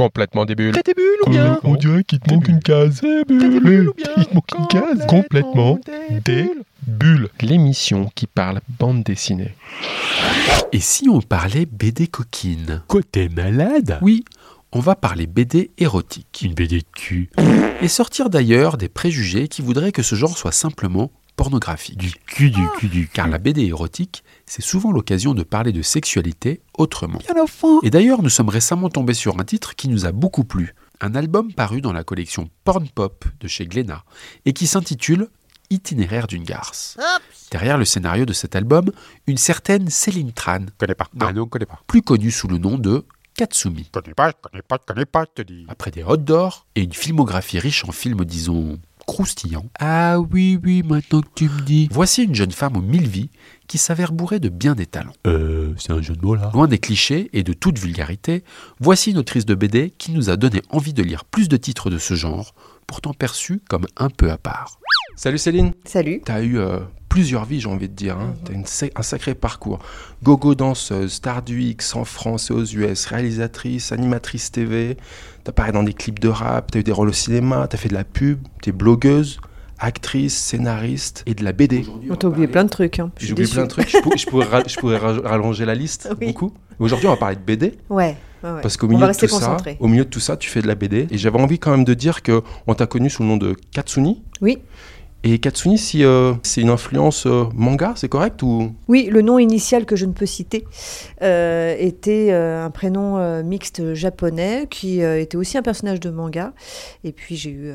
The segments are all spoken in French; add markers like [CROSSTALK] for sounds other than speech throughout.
Complètement des bulles. T'as des bulles ou bien On dirait qu'il te manque une case. T'as des bulles ou bien Il te manque une case. Complètement des bulles. L'émission qui parle bande dessinée. Et si on parlait BD coquine? T'es malade? Oui, on va parler BD érotique. Une BD de cul. Et sortir d'ailleurs des préjugés qui voudraient que ce genre soit simplement pornographique. Du cul, du cul, du cul. Car la BD érotique, c'est souvent l'occasion de parler de sexualité autrement. Et d'ailleurs, nous sommes récemment tombés sur un titre qui nous a beaucoup plu. Un album paru dans la collection Porn Pop de chez Glénat et qui s'intitule Itinéraire d'une garce. Derrière le scénario de cet album, une certaine Céline Tran, Connais pas. Non. Ah non, connais pas. plus connue sous le nom de Katsumi. Connais pas, connais pas, connais pas, je te dis. Après des hot d'or et une filmographie riche en films, disons, Ah oui, oui, maintenant que tu me dis. Voici une jeune femme aux mille vies qui s'avère bourrée de bien des talents. Euh, c'est un jeu de mots là Loin des clichés et de toute vulgarité, voici une autrice de BD qui nous a donné envie de lire plus de titres de ce genre, pourtant perçus comme un peu à part. Salut Céline, Salut. t'as eu euh, plusieurs vies, j'ai envie de dire. Hein. T'as une un sacré parcours. Gogo danseuse, star du X en France et aux US, réalisatrice, animatrice TV. T'as parlé dans des clips de rap, t'as eu des rôles au cinéma, t'as fait de la pub, t'es blogueuse, actrice, scénariste et de la BD. On t'a oublié plein de trucs. Hein. J'ai oublié plein de trucs. Je, pour- je pourrais, ra- je pourrais [LAUGHS] ra- rallonger la liste Oui. beaucoup. Aujourd'hui, on va parler de BD. Ouais. ouais, ouais. Parce qu'au milieu, de tout ça, au milieu de tout ça, tu fais de la BD. Et j'avais envie quand même de dire que on t'a connu sous le nom de Katsuni. Oui. Et Katsuni, si, euh, c'est une influence euh, manga, c'est correct ou? Oui, le nom initial que je ne peux citer euh, était un prénom mixte japonais qui était aussi un personnage de manga. Et puis j'ai eu,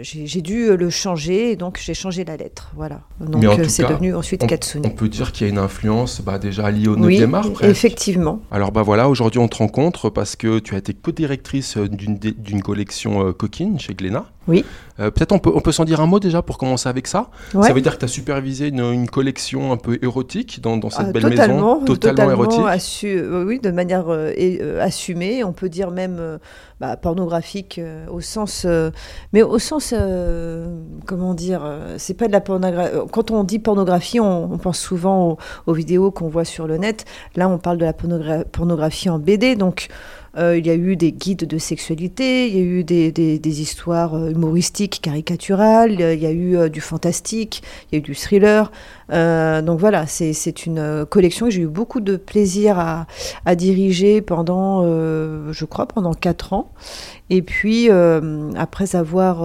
j'ai dû le changer et donc j'ai changé la lettre. Voilà. Donc Mais en tout c'est cas, devenu ensuite on, Katsuni. on peut dire qu'il y a une influence bah, déjà liée au 9e oui, effectivement. Alors bah voilà, aujourd'hui on te rencontre parce que tu as été co-directrice d'une collection coquine chez Glénat. Oui. Euh, Peut-être on peut, on peut s'en dire un mot déjà pour commencer avec ça. Ouais. Ça veut dire que tu as supervisé une, une collection un peu érotique dans, dans cette Ah, belle totalement, maison, totalement, érotique. assu- euh, oui, de manière euh, euh, assumée. On peut dire même euh, bah, pornographique euh, au sens, euh, mais au sens, euh, comment dire, c'est pas de la pornographie. Quand on dit pornographie, on, pense souvent aux, vidéos qu'on voit sur le net. Là, on parle de la pornogra- pornographie en BD, donc. il y a eu des guides de sexualité, il y a eu des, des- histoires humoristiques, caricaturales, il y a eu du fantastique, il y a eu du thriller. Euh, donc voilà, c'est une euh, collection que j'ai eu beaucoup de plaisir à, à diriger pendant, euh, je crois, pendant quatre ans. Et puis, après avoir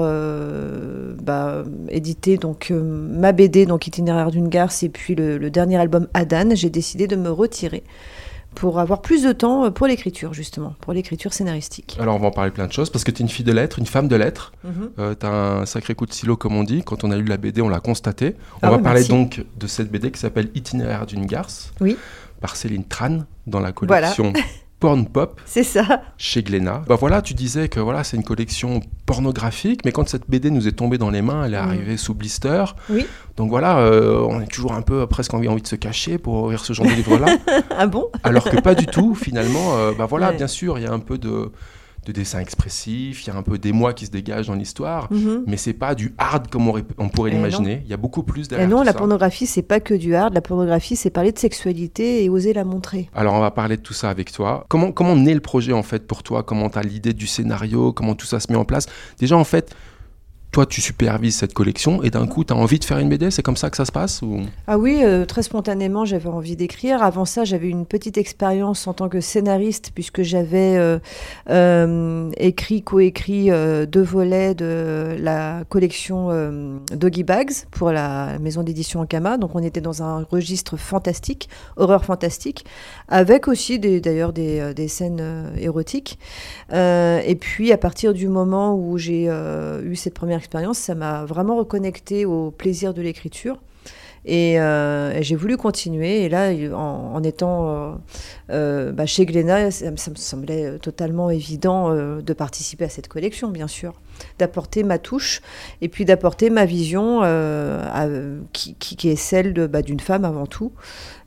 bah, édité donc, ma BD, donc Itinéraire d'une garce, et puis le, le dernier album Adan, j'ai décidé de me retirer pour avoir plus de temps euh, pour l'écriture, justement, pour l'écriture scénaristique. Alors on va en parler plein de choses parce que tu es une fille de lettres, une femme de lettres. Mhm. Euh, tu as un sacré coup de stylo comme on dit. Quand on a lu la BD, on l'a constaté. On Ah va parler merci. donc de cette BD qui s'appelle Itinéraire d'une garce Oui. par Céline Tran dans la Voilà. [LAUGHS] Porn Pop C'est ça. chez Glénat. Bah voilà, tu disais que voilà, c'est une collection pornographique, mais quand cette BD nous est tombée dans les mains, elle est Mhm. arrivée sous blister. Oui. Donc voilà, euh, on est toujours un peu presque envie, envie de se cacher pour ouvrir ce genre de livre-là. [LAUGHS] ah bon? Alors que pas du tout, finalement. euh, bah voilà, Ouais. bien sûr, il y a un peu de, de dessin expressif, il y a un peu d'émoi qui se dégage dans l'histoire, Mhm. mais c'est pas du hard comme on, pourrait Eh l'imaginer. Il y a beaucoup plus Et derrière. non, tout la ça. pornographie, c'est pas que du hard. La pornographie, c'est parler de sexualité et oser la montrer. Alors on va parler de tout ça avec toi. Comment, comment naît le projet en fait pour toi? Comment tu as l'idée du scénario? Comment tout ça se met en place? Déjà en fait, toi tu supervises cette collection et d'un coup tu as envie de faire une BD C'est comme ça que ça se passe. Ah oui, euh, très spontanément, j'avais envie d'écrire. Avant ça, j'avais une petite expérience en tant que scénariste, puisque j'avais euh, euh, écrit, coécrit euh, deux volets de la collection euh, Doggy Bags pour la maison d'édition Ankama. Donc, on était dans un registre fantastique, horreur fantastique, avec aussi d'ailleurs des, des scènes érotiques. Et puis, à partir du moment où j'ai eu cette première expérience, ça m'a vraiment reconnecté au plaisir de l'écriture. Et, euh, et j'ai voulu continuer. Et là, en, étant euh, euh, bah, chez Glénat, ça, me- semblait totalement évident de participer à cette collection, bien sûr, d'apporter ma touche et puis d'apporter ma vision qui, est celle de, bah, d'une femme avant tout.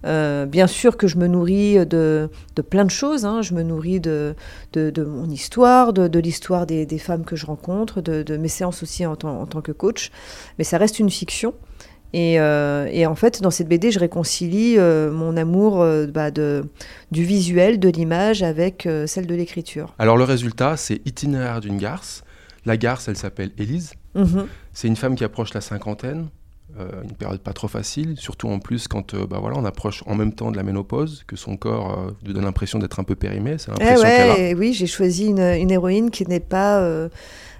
Bien sûr que je me nourris de, de plein de choses. hein. Je me nourris de, de, mon histoire, de, l'histoire des, des femmes que je rencontre, de, mes séances aussi en, en tant que coach. Mais ça reste une fiction. Et, euh, et, en fait, dans cette BD, je réconcilie euh, mon amour euh, bah, de, du visuel, de l'image, avec celle de l'écriture. Alors le résultat, c'est Itinéraire d'une garce. La garce, elle s'appelle Élise. Mhm. C'est une femme qui approche la cinquantaine, une période pas trop facile, surtout en plus quand bah, voilà, on approche en même temps de la ménopause, que son corps lui donne l'impression d'être un peu périmé. C'est Eh l'impression a. ouais, et oui, j'ai choisi une, une héroïne qui n'est pas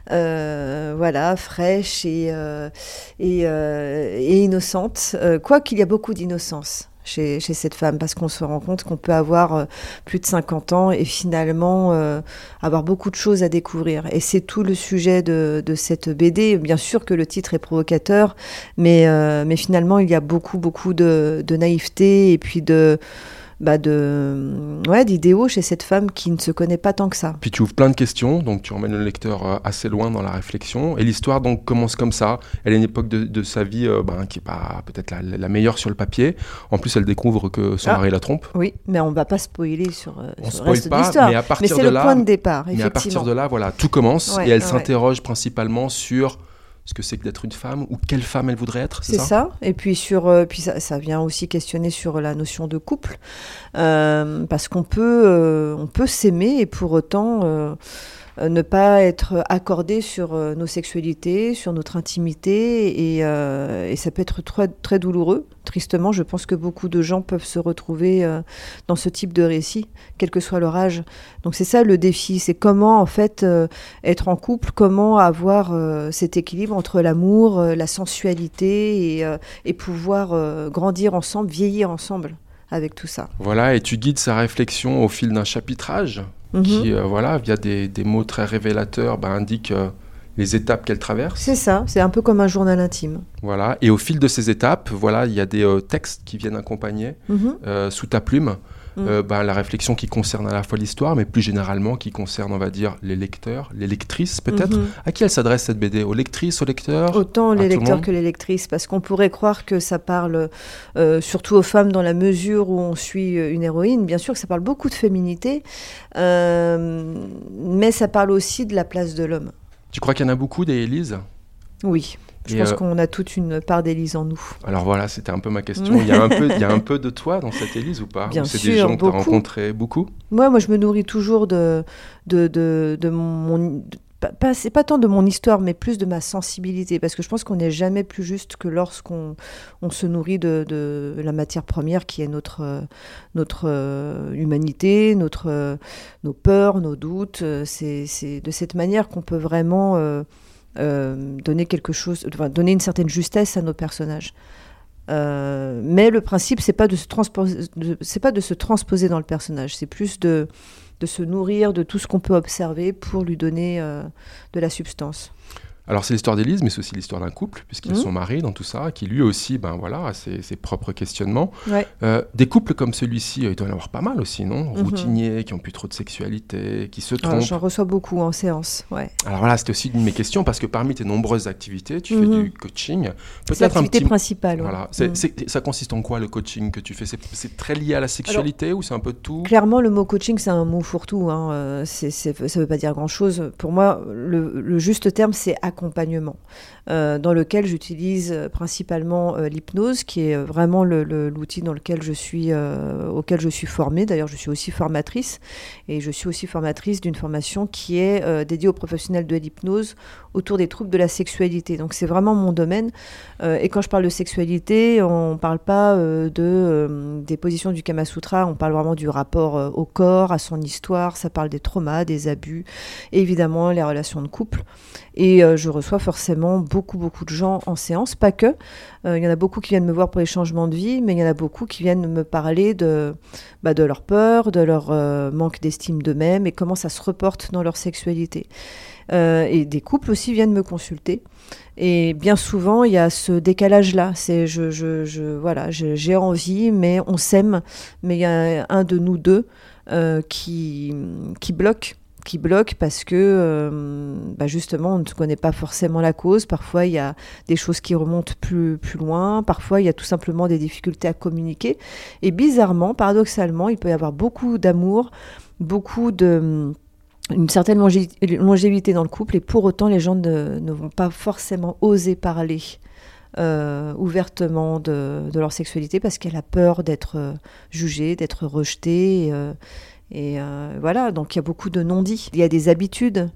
voilà, fraîche et, euh, et, euh, et innocente. Euh, Quoiqu'il y a beaucoup d'innocence. Chez, chez cette femme, parce qu'on se rend compte qu'on peut avoir euh, plus de 50 ans et finalement euh, avoir beaucoup de choses à découvrir. Et c'est tout le sujet de, de cette BD. Bien sûr que le titre est provocateur, mais, euh, mais finalement il y a beaucoup, beaucoup de, de naïveté et puis de, bah de ouais, d'idéaux chez cette femme qui ne se connaît pas tant que ça. Puis tu ouvres plein de questions, donc tu emmènes le lecteur euh, assez loin dans la réflexion. Et l'histoire donc commence comme ça. Elle est une époque de, de sa vie euh, ben, qui est pas peut-être la, la meilleure sur le papier. En plus, elle découvre que son Ah. mari la trompe. Oui, mais on va pas spoiler sur, euh, On sur le de pas, l'histoire. mais à Mais partir c'est de le là, point de départ, mais à partir effectivement. de là, voilà, tout commence Ouais, et elle ouais. s'interroge principalement sur ce que c'est que d'être une femme ou quelle femme elle voudrait être. C'est ça? Et puis sur, euh, puis ça, ça vient aussi questionner sur la notion de couple, Euh, parce qu'on peut, euh, on peut s'aimer et pour autant ne pas être accordé sur euh, nos sexualités, sur notre intimité, et, euh, et ça peut être très, très douloureux. Tristement, je pense que beaucoup de gens peuvent se retrouver euh, dans ce type de récit, quel que soit leur âge. Donc c'est ça le défi, c'est comment en fait euh, être en couple, comment avoir euh, cet équilibre entre l'amour, euh, la sensualité et, euh, pouvoir euh, grandir ensemble, vieillir ensemble avec tout ça. Voilà, et tu guides sa réflexion au fil d'un chapitrage Mhm. qui, euh, voilà, via des, des mots très révélateurs, bah, indique euh, les étapes qu'elle traverse. C'est ça, c'est un peu comme un journal intime. Voilà, et au fil de ces étapes, voilà, il y a des euh, textes qui viennent accompagner Mhm. sous ta plume. Mm. euh, bah, la réflexion qui concerne à la fois l'histoire, mais plus généralement qui concerne, on va dire, les lecteurs, les lectrices peut-être. Mhm. À qui elle s'adresse cette BD Aux lectrices, aux lecteurs? Autant les le lecteurs que les lectrices, parce qu'on pourrait croire que ça parle euh, surtout aux femmes dans la mesure où on suit euh, une héroïne. Bien sûr que ça parle beaucoup de féminité, euh, mais ça parle aussi de la place de l'homme. Tu crois qu'il y en a beaucoup des Élise Oui, je Et, pense euh, qu'on a toute une part d'Élise en nous. Alors voilà, c'était un peu ma question. Il y a un peu, il y a un [LAUGHS] peu de toi dans cette Élise ou pas? Bien c'est des gens que tu as beaucoup. rencontrés beaucoup? Moi, moi, je me nourris toujours de, de, de, de mon. pas- c'est pas tant de mon histoire, mais plus de ma sensibilité, parce que je pense qu'on n'est jamais plus juste que lorsqu'on on se nourrit de, de la matière première qui est notre, notre euh, humanité, notre, euh, nos peurs, nos doutes. C'est c'est de cette manière qu'on peut vraiment euh, donner quelque chose, donner une certaine justesse à nos personnages. Euh, mais le principe, c'est pas de se transposer, c'est pas de se transposer dans le personnage, c'est plus de de se nourrir de tout ce qu'on peut observer pour lui donner euh, de la substance. Alors c'est l'histoire d'Élise, mais c'est aussi l'histoire d'un couple, puisqu'il y a Mhm. son mari dans tout ça, qui lui aussi, ben voilà, a ses, ses propres questionnements. Ouais. Euh, des couples comme celui-ci, euh, il doit y en avoir pas mal aussi, non? Mhm. Routiniers, qui ont plus trop de sexualité, qui se Alors, trompent. J'en reçois beaucoup en séance. Ouais. Alors voilà, c'était aussi une de mes questions, parce que parmi tes nombreuses activités, tu fais du coaching. C'est Peut-être un l'activité petit... principale. ouais. Voilà. Ça consiste en quoi le coaching que tu fais? C'est très lié à la sexualité ou c'est un peu de tout? Clairement, le mot coaching, c'est un mot fourre-tout. Hein. Euh, ça ne veut pas dire grand-chose. Pour moi, le, le juste terme, c'est accompagnement, euh, dans lequel j'utilise euh, principalement euh, l'hypnose, qui est vraiment l'outil dans lequel je suis, auquel je suis formée. D'ailleurs, je suis aussi formatrice, et je suis aussi formatrice d'une formation qui est dédiée aux professionnels de l'hypnose autour des troubles de la sexualité. Donc, c'est vraiment mon domaine. Et quand je parle de sexualité, on ne parle pas de, des positions du Kama Sutra, on parle vraiment du rapport au corps, à son histoire, ça parle des traumas, des abus, et évidemment les relations de couple. Et euh, je reçois forcément beaucoup, beaucoup de gens en séance, pas que. Euh, Il y en a beaucoup qui viennent me voir pour les changements de vie, mais il y en a beaucoup qui viennent me parler de, bah, de leur peur, de leur euh, manque d'estime d'eux-mêmes et comment ça se reporte dans leur sexualité. Et des couples aussi viennent me consulter. Et bien souvent, il y a ce décalage-là. C'est je, voilà, j'ai envie, mais on s'aime, mais il y a un de nous deux qui, qui bloque qui bloque parce que euh, bah justement on ne connaît pas forcément la cause. Parfois il y a des choses qui remontent plus, loin, parfois il y a tout simplement des difficultés à communiquer. Et bizarrement, paradoxalement, il peut y avoir beaucoup d'amour, beaucoup de une certaine longé- longévité dans le couple et pour autant les gens ne, vont pas forcément oser parler euh, ouvertement de, leur sexualité parce qu'elle a peur d'être euh, jugée, d'être rejetée. Et euh, voilà, donc il y a beaucoup de non-dits. Il y a des habitudes,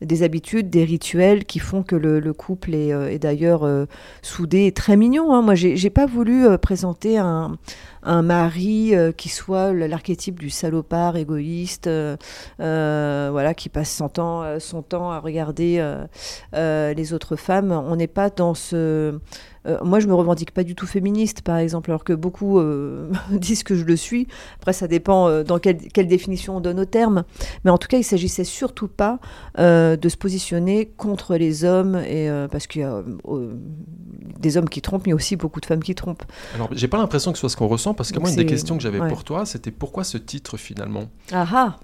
des habitudes, des rituels qui font que le, le couple est, euh, d'ailleurs euh, soudé et très mignon. hein. Moi, j'ai pas voulu présenter un, un mari euh, qui soit l'archétype du salopard égoïste, euh, euh, voilà, qui passe son temps, son temps à regarder les autres femmes. On n'est pas dans ce. moi, je me revendique pas du tout féministe, par exemple, alors que beaucoup [LAUGHS] disent que je le suis. Après, ça dépend dans quelle, quelle définition on donne au terme. Mais en tout cas, il s'agissait surtout pas de se positionner contre les hommes, et, parce qu'il y a des hommes qui trompent, mais aussi beaucoup de femmes qui trompent. Alors, j'ai pas l'impression que ce soit ce qu'on ressent, parce que Donc moi, une des questions que j'avais ouais. pour toi, c'était pourquoi ce titre finalement? Ah ah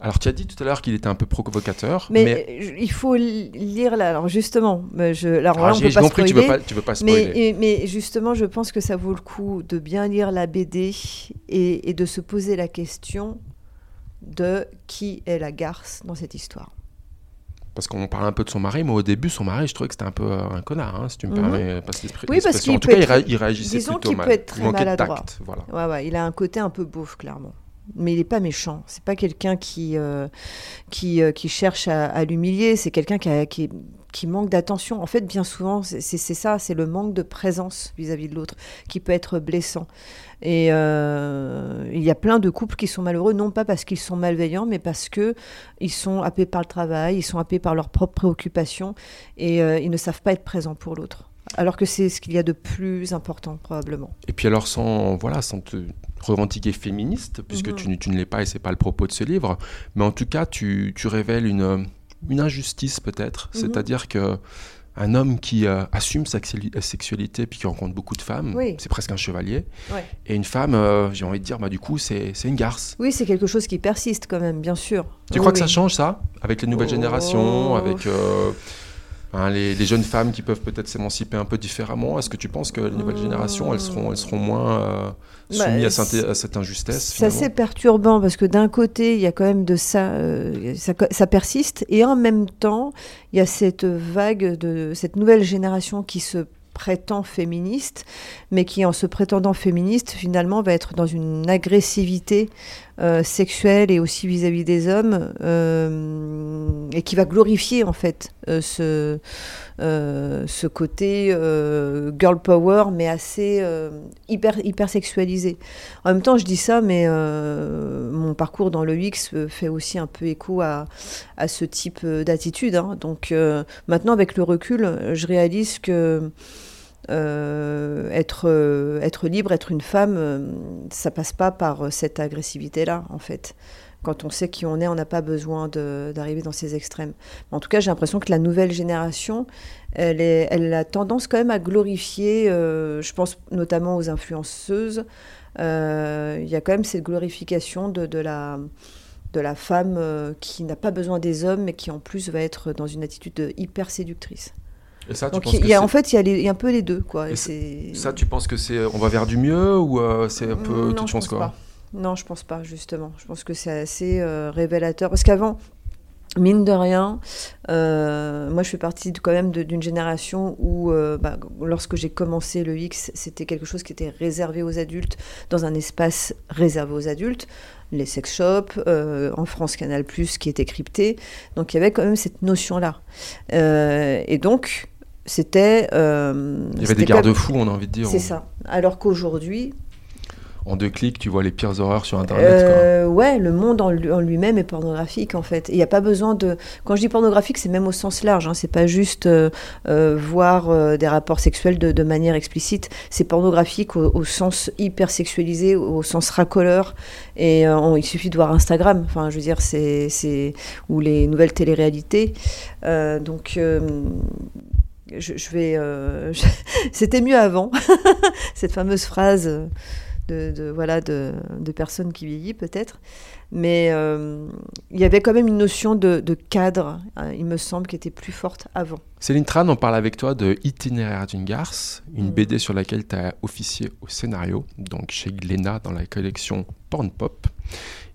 Alors, tu as dit tout à l'heure qu'il était un peu provocateur, Mais, mais, euh, il faut li- lire là. Alors justement, je, là, Ah, là, on peut pas compris que tu veux spoiler, pas, tu veux pas spoiler. Mais, justement, je pense que ça vaut le coup de bien lire la BD et, et de se poser la question de qui est la garce dans cette histoire. Parce qu'on parle un peu de son mari, mais au début, son mari, je trouvais que c'était un peu euh, un connard, hein, si tu me Mhm. permets. Parce Oui, parce l'expression. qu'il En tout cas, il, être- il réagissait disons plutôt qu'il mal. peut être Il très de maladroit. tact, voilà. Ouais, ouais, il a un côté un peu beauf, clairement. Mais il n'est pas méchant. C'est pas quelqu'un qui, euh, qui, euh, qui cherche à, à l'humilier. C'est quelqu'un qui, a- qui, qui manque d'attention. En fait, bien souvent, c'est ça, c'est le manque de présence vis-à-vis de l'autre qui peut être blessant. Et euh, il y a plein de couples qui sont malheureux, non pas parce qu'ils sont malveillants, mais parce que ils sont happés par le travail, ils sont happés par leurs propres préoccupations et euh, ils ne savent pas être présents pour l'autre. Alors que c'est ce qu'il y a de plus important, probablement. Et puis alors, sans, voilà, sans te revendiquer féministe, puisque Mhm. tu, ne l'es pas et c'est pas le propos de ce livre, mais en tout cas, tu, tu révèles une, une injustice peut-être, Mhm. c'est-à-dire que un homme qui euh, assume sa sexuali- sexualité puis qui rencontre beaucoup de femmes, Oui. c'est presque un chevalier, Ouais. et une femme, euh, j'ai envie de dire, bah, du coup, c'est une garce. Oui, c'est quelque chose qui persiste quand même, bien sûr. Tu Oui, crois que ça change ça? Avec les nouvelles Oh. générations, avec euh, hein, les, les jeunes femmes qui peuvent peut-être s'émanciper un peu différemment Est-ce que tu penses que les nouvelles Hmm. générations, elles seront, elles seront moins euh, Bah, soumises à, cette- à cette injustice C'est assez perturbant parce que d'un côté, il y a quand même de ça, euh, ça, ça persiste, et en même temps, il y a cette vague de cette nouvelle génération qui se prétend féministe, mais qui, en se prétendant féministe, finalement, va être dans une agressivité euh, sexuelle et aussi vis-à-vis des hommes, euh, et qui va glorifier en fait euh, ce, ce côté euh, girl power, mais assez euh, hyper, hyper sexualisé. En même temps, je dis ça, mais euh, mon parcours dans le X euh, fait aussi un peu écho à, à ce type euh, d'attitude. hein. Donc euh, maintenant, avec le recul, je réalise que euh, être, euh, être libre, être une femme, euh, ça passe pas par euh, cette agressivité-là, en fait. Quand on sait qui on est, on n'a pas besoin d'arriver dans ces extrêmes. En tout cas, j'ai l'impression que la nouvelle génération, elle, est, elle a tendance quand même à glorifier, euh, je pense notamment aux influenceuses, euh, il y a quand même cette glorification de, de la, de la femme euh, qui n'a pas besoin des hommes, mais qui en plus va être dans une attitude de hyper séductrice. Et ça, tu Donc penses il y a, en fait, il y, a les- il y a un peu les deux. Quoi. Et Et c'est- ça, tu penses que c'est, on va vers du mieux ou euh, c'est un peu, tu non, je penses pense quoi? pas. Non, je pense pas, justement. Je pense que c'est assez euh, révélateur. Parce qu'avant, mine de rien, euh, moi je fais partie de- quand même d'une génération où, euh, bah, lorsque j'ai commencé le X, c'était quelque chose qui était réservé aux adultes, dans un espace réservé aux adultes. Les sex shops, euh, en France Canal, qui était crypté. Donc il y avait quand même cette notion-là. Et donc, c'était. Il y avait des garde-fous, on a envie de dire. C'est ça. Alors qu'aujourd'hui, En deux clics, tu vois les pires horreurs sur Internet. euh, ouais, le monde en, lui- en lui-même est pornographique en fait. Il n'y a pas besoin de. Quand je dis pornographique, c'est même au sens large. Hein. C'est pas juste euh, euh, voir des rapports sexuels de, manière explicite. C'est pornographique au, sens hyper sexualisé, au, sens racoleur. Et il suffit de voir Instagram. Enfin, je veux dire, c'est ou les nouvelles téléréalités. Donc. je, vais. [LAUGHS] C'était mieux avant. [LAUGHS] Cette fameuse phrase de, de- voilà de, de personnes qui vieillit peut-être. Mais euh, il y avait quand même une notion de, de cadre, hein, il me semble, qui était plus forte avant. Céline Tran, on parle avec toi de Itinéraire d'une garce, une Mhm. BD sur laquelle tu as officié au scénario, donc chez Glénat dans la collection Porn Pop.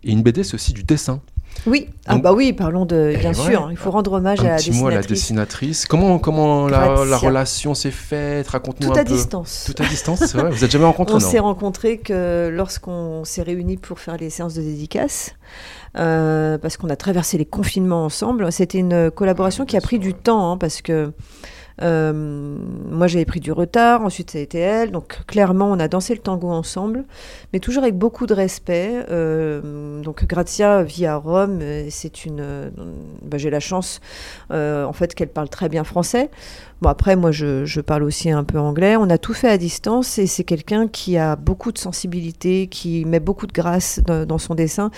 Et une BD, c'est aussi du dessin. Oui, ah Donc- bah oui, parlons de, bien Eh sûr, ouais. il faut rendre hommage à la petit mot à la dessinatrice. dessinatrice. Comment, comment la, la relation s'est faite? Raconte-nous Tout un à peu. distance. Tout à distance, c'est vrai Vous êtes jamais rencontrés On s'est rencontrés que lorsqu'on s'est réunis pour faire les séances de dédicace, euh, parce qu'on a traversé les confinements ensemble. C'était une collaboration qui a pris du temps, hein, parce que euh, moi j'avais pris du retard, ensuite ça a été elle, donc clairement on a dansé le tango ensemble, mais toujours avec beaucoup de respect. Euh, donc Grazia vit à Rome, c'est une, euh, bah, j'ai la chance en fait qu'elle parle très bien français. Bon après moi je, je parle aussi un peu anglais. On a tout fait à distance et c'est quelqu'un qui a beaucoup de sensibilité, qui met beaucoup de grâce dans, dans son dessin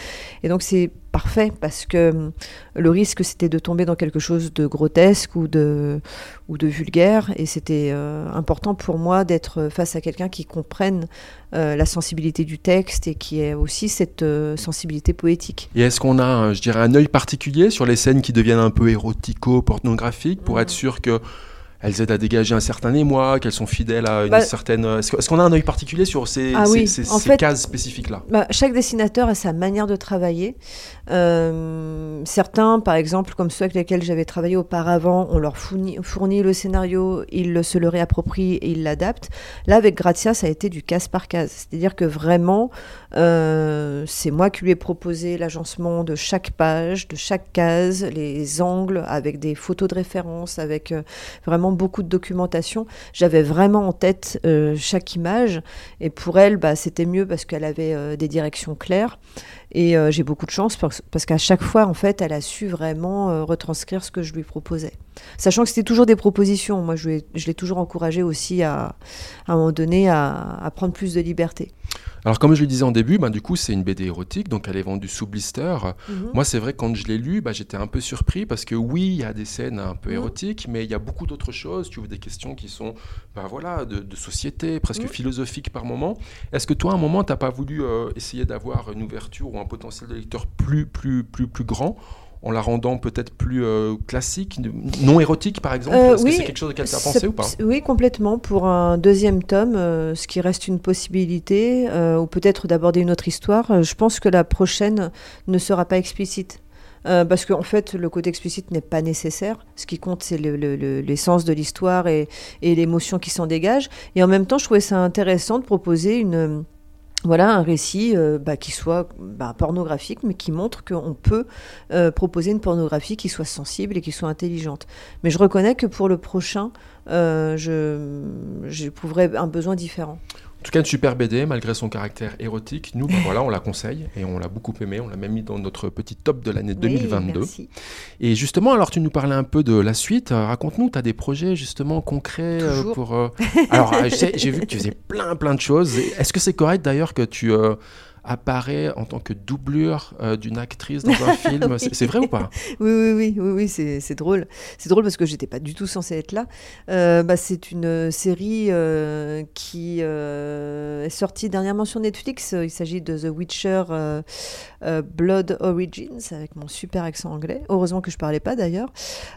et donc c'est parfait parce que hum, le risque c'était de tomber dans quelque chose de grotesque ou de ou de vulgaire et c'était euh, important pour moi d'être face à quelqu'un qui comprenne euh, la sensibilité du texte et qui ait aussi cette euh, sensibilité poétique. Et est-ce qu'on a, je dirais, un œil particulier sur les scènes qui deviennent un peu érotico-pornographiques pour Mhm. être sûr que elles aident à dégager un certain émoi, qu'elles sont fidèles à une Bah- certaine. Est-ce que- est-ce qu'on a un œil particulier sur ces, Ah ces- oui, ces- en ces fait- cases spécifiques-là? Bah, chaque dessinateur a sa manière de travailler. Euh, certains, par exemple, comme ceux avec lesquels j'avais travaillé auparavant, on leur fournit, fournit le scénario, ils se le réapproprient et ils l'adaptent. Là, avec Grazia, ça a été du case par case. C'est-à-dire que vraiment, euh, c'est moi qui lui ai proposé l'agencement de chaque page, de chaque case, les angles, avec des photos de référence, avec euh, vraiment beaucoup de documentation. J'avais vraiment en tête euh, chaque image. Et pour elle, bah, c'était mieux parce qu'elle avait des directions claires. Et j'ai beaucoup de chance parce, qu'à chaque fois, en fait, elle a su vraiment retranscrire ce que je lui proposais. Sachant que c'était toujours des propositions. Moi, je, l'ai toujours encouragée aussi à, à un moment donné à prendre plus de liberté. Alors, comme je le disais en début, bah, du coup, c'est une BD érotique, donc elle est vendue sous blister. Mhm. Moi, c'est vrai que quand je l'ai lu, bah, j'étais un peu surpris parce que oui, il y a des scènes un peu Mhm. érotiques, mais il y a beaucoup d'autres choses. Tu ouvres des questions qui sont bah, voilà, de, de société, presque Mhm. philosophiques par moment. Est-ce que toi, à un moment, tu n'as pas voulu euh, essayer d'avoir une ouverture ou un potentiel de lecteur plus, plus, plus, plus grand en la rendant peut-être plus euh, classique, non érotique par exemple? Euh, Est-ce oui, que c'est quelque chose auquel tu as pensé ou pas? Oui, complètement. Pour un deuxième tome, euh, ce qui reste une possibilité, ou peut-être d'aborder une autre histoire, je pense que la prochaine ne sera pas explicite. Euh, parce qu'en fait, le côté explicite n'est pas nécessaire. Ce qui compte, c'est le- le- le- l'essence de l'histoire et, et l'émotion qui s'en dégage. Et en même temps, je trouvais ça intéressant de proposer une, voilà, un récit euh, bah, qui soit bah, pornographique, mais qui montre qu'on peut euh, proposer une pornographie qui soit sensible et qui soit intelligente. Mais je reconnais que pour le prochain, euh, j'éprouverai un besoin différent. En tout cas, une super BD, malgré son caractère érotique. Nous, bah, voilà, on la conseille et on l'a beaucoup aimé. On l'a même mis dans notre petit top de l'année 2022. Oui, merci. Et justement, alors tu nous parlais un peu de la suite. Euh, Raconte-nous, tu as des projets justement concrets euh, pour. euh, Alors, j'ai vu que tu faisais plein, plein de choses. Est-ce que c'est correct d'ailleurs que tu apparais en tant que doublure euh, d'une actrice dans un [LAUGHS] film Oui. C'est- vrai ou pas? Oui, oui, oui, oui, oui, c'est drôle. C'est drôle parce que j'étais pas du tout censée être là. Euh, bah, c'est une série euh, qui euh, est sortie dernièrement sur Netflix. Il s'agit de The Witcher Blood Origins avec mon super accent anglais. Heureusement que je parlais pas d'ailleurs.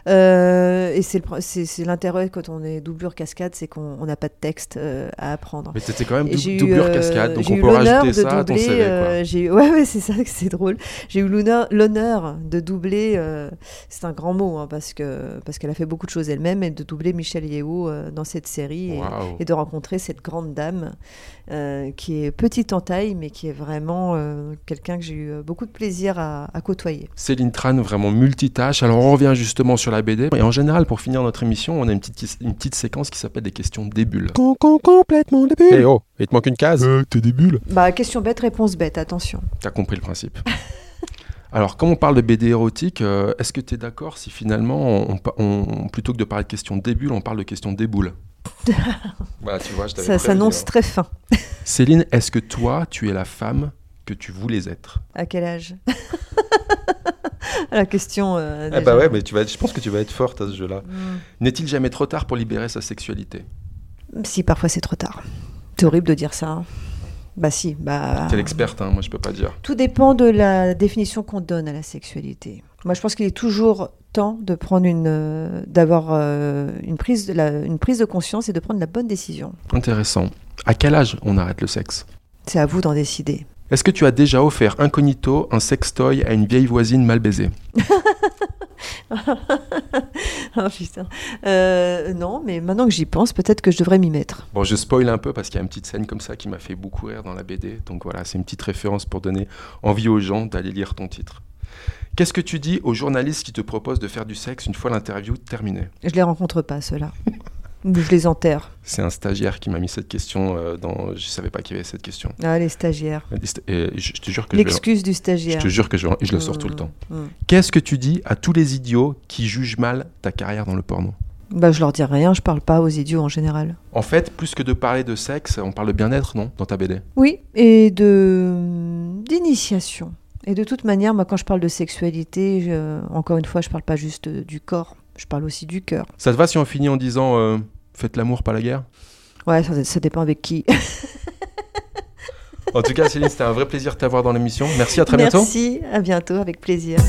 Et c'est l'intérêt quand on est doublure cascade, c'est qu'on on n'a pas de texte à apprendre. Mais tu étais quand même dou- eu, doublure cascade, donc on eu peut rajouter ça à ton CV. Quoi. euh, j'ai eu- [LAUGHS] ouais, ouais, c'est ça, c'est drôle. J'ai eu l'honneur, de doubler. euh, c'est un grand mot hein, parce que parce qu'elle a fait beaucoup de choses elle-même et de doubler Michel Yeo euh, dans cette série et, de rencontrer cette grande dame euh, qui est petite en taille mais qui est vraiment euh, quelqu'un que j'ai eu beaucoup de plaisir à, à côtoyer. Céline Tran, vraiment multitâche. Alors on revient justement sur la BD. Et en général, pour finir notre émission, on a une petite, une petite séquence qui s'appelle des questions débules. complètement débile. Eh oh, il te manque une case. Euh, t'es des bulles. Bah question bête, réponse bête. Attention. T'as compris le principe. [LAUGHS] Alors, comme on parle de BD érotique, euh, est-ce que tu es d'accord si finalement, on, pa- on- plutôt que de parler de questions débules, on parle de questions déboules [LAUGHS] Voilà, tu vois, je Ça s'annonce hein. très fin. [LAUGHS] Céline, est-ce que toi, tu es la femme que tu voulais être? À quel âge? La question. euh, Eh bah ouais, mais tu vas être- je pense que tu vas être forte à ce jeu-là. Hmm. N'est-il jamais trop tard pour libérer sa sexualité? Si, parfois c'est trop tard. C'est horrible de dire ça. hein. Bah si, bah... T'es l'experte, hein, moi je peux pas dire. Tout dépend de la définition qu'on donne à la sexualité. Moi, je pense qu'il est toujours temps de prendre une, euh, d'avoir euh, une prise de la, une prise de conscience et de prendre la bonne décision. Intéressant. À quel âge on arrête le sexe? C'est à vous d'en décider. Est-ce que tu as déjà offert incognito un sextoy à une vieille voisine mal baisée? [LAUGHS] Ah [LAUGHS] putain. Euh, non, mais maintenant que j'y pense, peut-être que je devrais m'y mettre. Bon, je spoil un peu parce qu'il y a une petite scène comme ça qui m'a fait beaucoup rire dans la BD. Donc voilà, c'est une petite référence pour donner envie aux gens d'aller lire ton titre. Qu'est-ce que tu dis aux journalistes qui te proposent de faire du sexe une fois l'interview terminée? Je les rencontre pas, ceux-là. [LAUGHS] Ou je les enterre. C'est un stagiaire qui m'a mis cette question euh, dans. Je savais pas qu'il y avait cette question. Ah, les stagiaires. Et je, je te jure que je, L'excuse du je stagiaire. te jure que je, je le sors tout le Mmh, temps. mmh. Qu'est-ce que tu dis à tous les idiots qui jugent mal ta carrière dans le porno? Bah, je leur dis rien, je parle pas aux idiots en général. En fait, plus que de parler de sexe, on parle de bien-être, non Dans ta BD Oui, et de d'initiation. Et de toute manière, moi, quand je parle de sexualité, je- encore une fois, je parle pas juste euh, du corps, je parle aussi du cœur. Ça te va si on finit en disant euh, Faites l'amour, pas la guerre? Ouais, ça, ça dépend avec qui. En tout cas, Céline, c'était un vrai plaisir de t'avoir dans l'émission. Merci, à très bientôt. Merci, à bientôt, avec plaisir.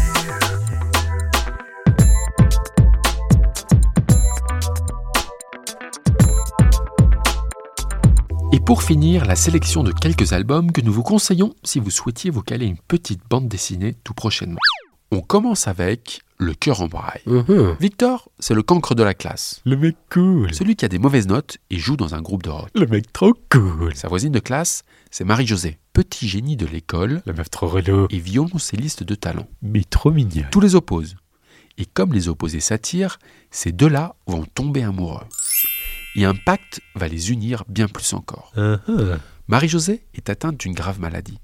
Et pour finir, la sélection de quelques albums que nous vous conseillons si vous souhaitiez vous caler une petite bande dessinée tout prochainement. On commence avec Le cœur en braille. Mhm. Victor, c'est le cancre de la classe. Le mec cool. Celui qui a des mauvaises notes et joue dans un groupe de rock. Le mec trop cool. Sa voisine de classe, c'est Marie-Josée, petit génie de l'école La meuf trop relou. et violoncelliste de talent. Mais trop mignonne. Tous les opposent. Et comme les opposés s'attirent, ces deux-là vont tomber amoureux. Et un pacte va les unir bien plus encore. Mhm. Marie-Josée est atteinte d'une grave maladie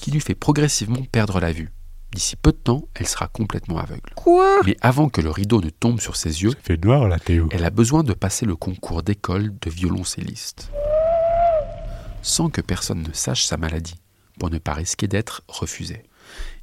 qui lui fait progressivement perdre la vue. D'ici peu de temps, elle sera complètement aveugle. Quoi? Mais avant que le rideau ne tombe sur ses yeux, Ça fait noir là, Théo. elle a besoin de passer le concours d'école de violoncelliste. Sans que personne ne sache sa maladie, pour ne pas risquer d'être refusée.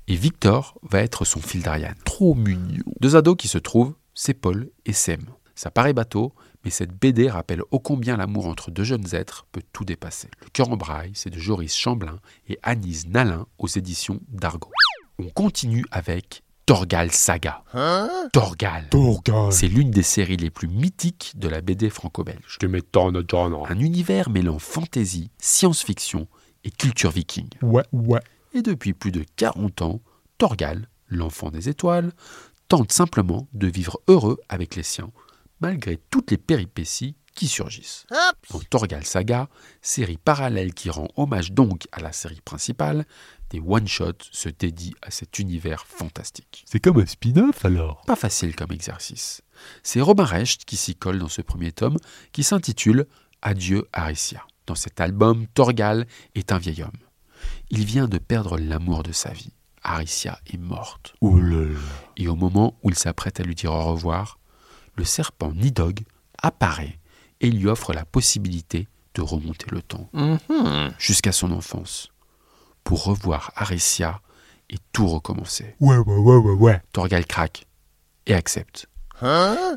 Et Victor va être son fil d'Ariane. Trop mignon. Deux ados qui se trouvent, c'est Paul et s'aiment. Ça paraît bateau, mais cette BD rappelle ô combien l'amour entre deux jeunes êtres peut tout dépasser. Le cœur en braille, c'est de Joris Chamblin et Anise Nalin aux éditions d'Argo. On continue avec Torgal Saga. Torgal. Torgal. C'est l'une des séries les plus mythiques de la BD franco-belge. Tu m'étonnes. Un univers mêlant fantasy, science-fiction et culture viking. Ouais, ouais. Et depuis plus de 40 ans, Torgal, l'enfant des étoiles, tente simplement de vivre heureux avec les siens, malgré toutes les péripéties qui surgissent. Dans Torgal Saga, série parallèle qui rend hommage donc à la série principale, des one-shots se dédient à cet univers fantastique. C'est comme un spin-off alors. Pas facile comme exercice. C'est Robin Recht qui s'y colle dans ce premier tome qui s'intitule Adieu Aricia. Dans cet album, Torgal est un vieil homme. Il vient de perdre l'amour de sa vie. Aricia est morte. Ouh là là. Et au moment où il s'apprête à lui dire au revoir, le serpent Nidog apparaît et lui offre la possibilité de remonter le temps jusqu'à son enfance pour revoir Aricia et tout recommencer. Ouais, ouais, ouais, ouais, ouais. Torgal craque et accepte.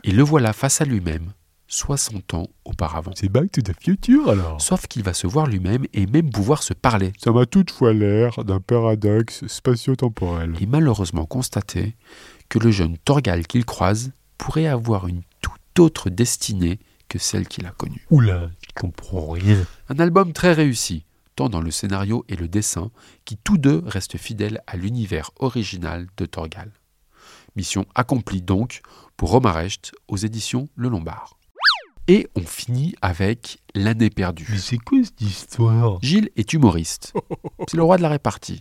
Et le voilà face à lui-même, 60 ans auparavant. C'est Back to the Future alors. Sauf qu'il va se voir lui-même et même pouvoir se parler. Ça m'a toutefois l'air d'un paradoxe spatio-temporel. Et malheureusement constater que le jeune Torgal qu'il croise pourrait avoir une toute autre destinée que celle qu'il a connue. Oula, je comprends rien. Un album très réussi, tant dans le scénario et le dessin, qui tous deux restent fidèles à l'univers original de Torgal. Mission accomplie donc pour Romain Recht aux éditions Le Lombard. Et on finit avec L'année Mais perdue. c'est quoi cette histoire? Gilles est humoriste. C'est le roi de la répartie.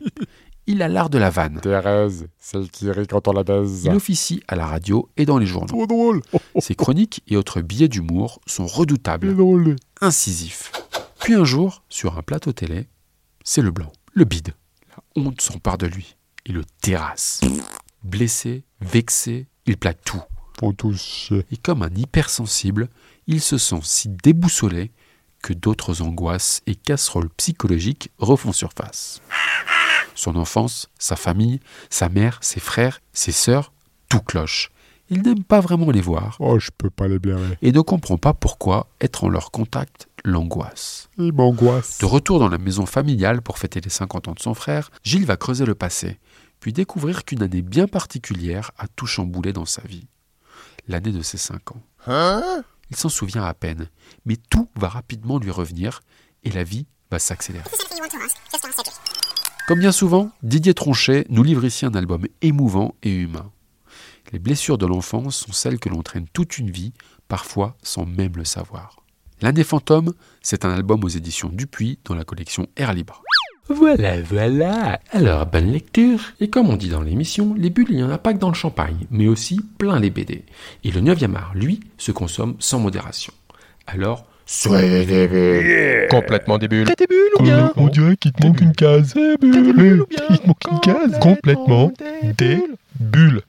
Il a l'art de la vanne. Thérèse, celle qui rit quand on la baise. Il officie à la radio et dans les journaux. Trop drôle. Ses chroniques et autres billets d'humour sont redoutables, drôle. incisifs. Puis un jour, sur un plateau télé, c'est le blanc, le bide. La honte s'empare de lui et le terrasse. Blessé, vexé, il plaque tout. Et comme un hypersensible, il se sent si déboussolé que d'autres angoisses et casseroles psychologiques refont surface. Son enfance, sa famille, sa mère, ses frères, ses sœurs, tout cloche. Il n'aime pas vraiment les voir Oh, je peux pas les blairer. et ne comprend pas pourquoi être en leur contact l'angoisse. Il m'angoisse. De retour dans la maison familiale pour fêter les 50 ans de son frère, Gilles va creuser le passé, puis découvrir qu'une année bien particulière a tout chamboulé dans sa vie. L'année de ses 5 ans. Il s'en souvient à peine, mais tout va rapidement lui revenir et la vie va s'accélérer. Comme bien souvent, Didier Tronchet nous livre ici un album émouvant et humain. Les blessures de l'enfance sont celles que l'on traîne toute une vie, parfois sans même le savoir. L'année fantôme, c'est un album aux éditions Dupuis dans la collection Air Libre. Voilà, voilà. Alors, bonne lecture. Et comme on dit dans l'émission, les bulles, il n'y en a pas que dans le champagne, mais aussi plein les BD. Et le 9e art, lui, se consomme sans modération. Alors, soyez des bulles. Complètement des bulles. T'as des bulles ou bien On dirait qu'il te manque une case. Des bulles ou bien Il te manque une case. Complètement des bulles.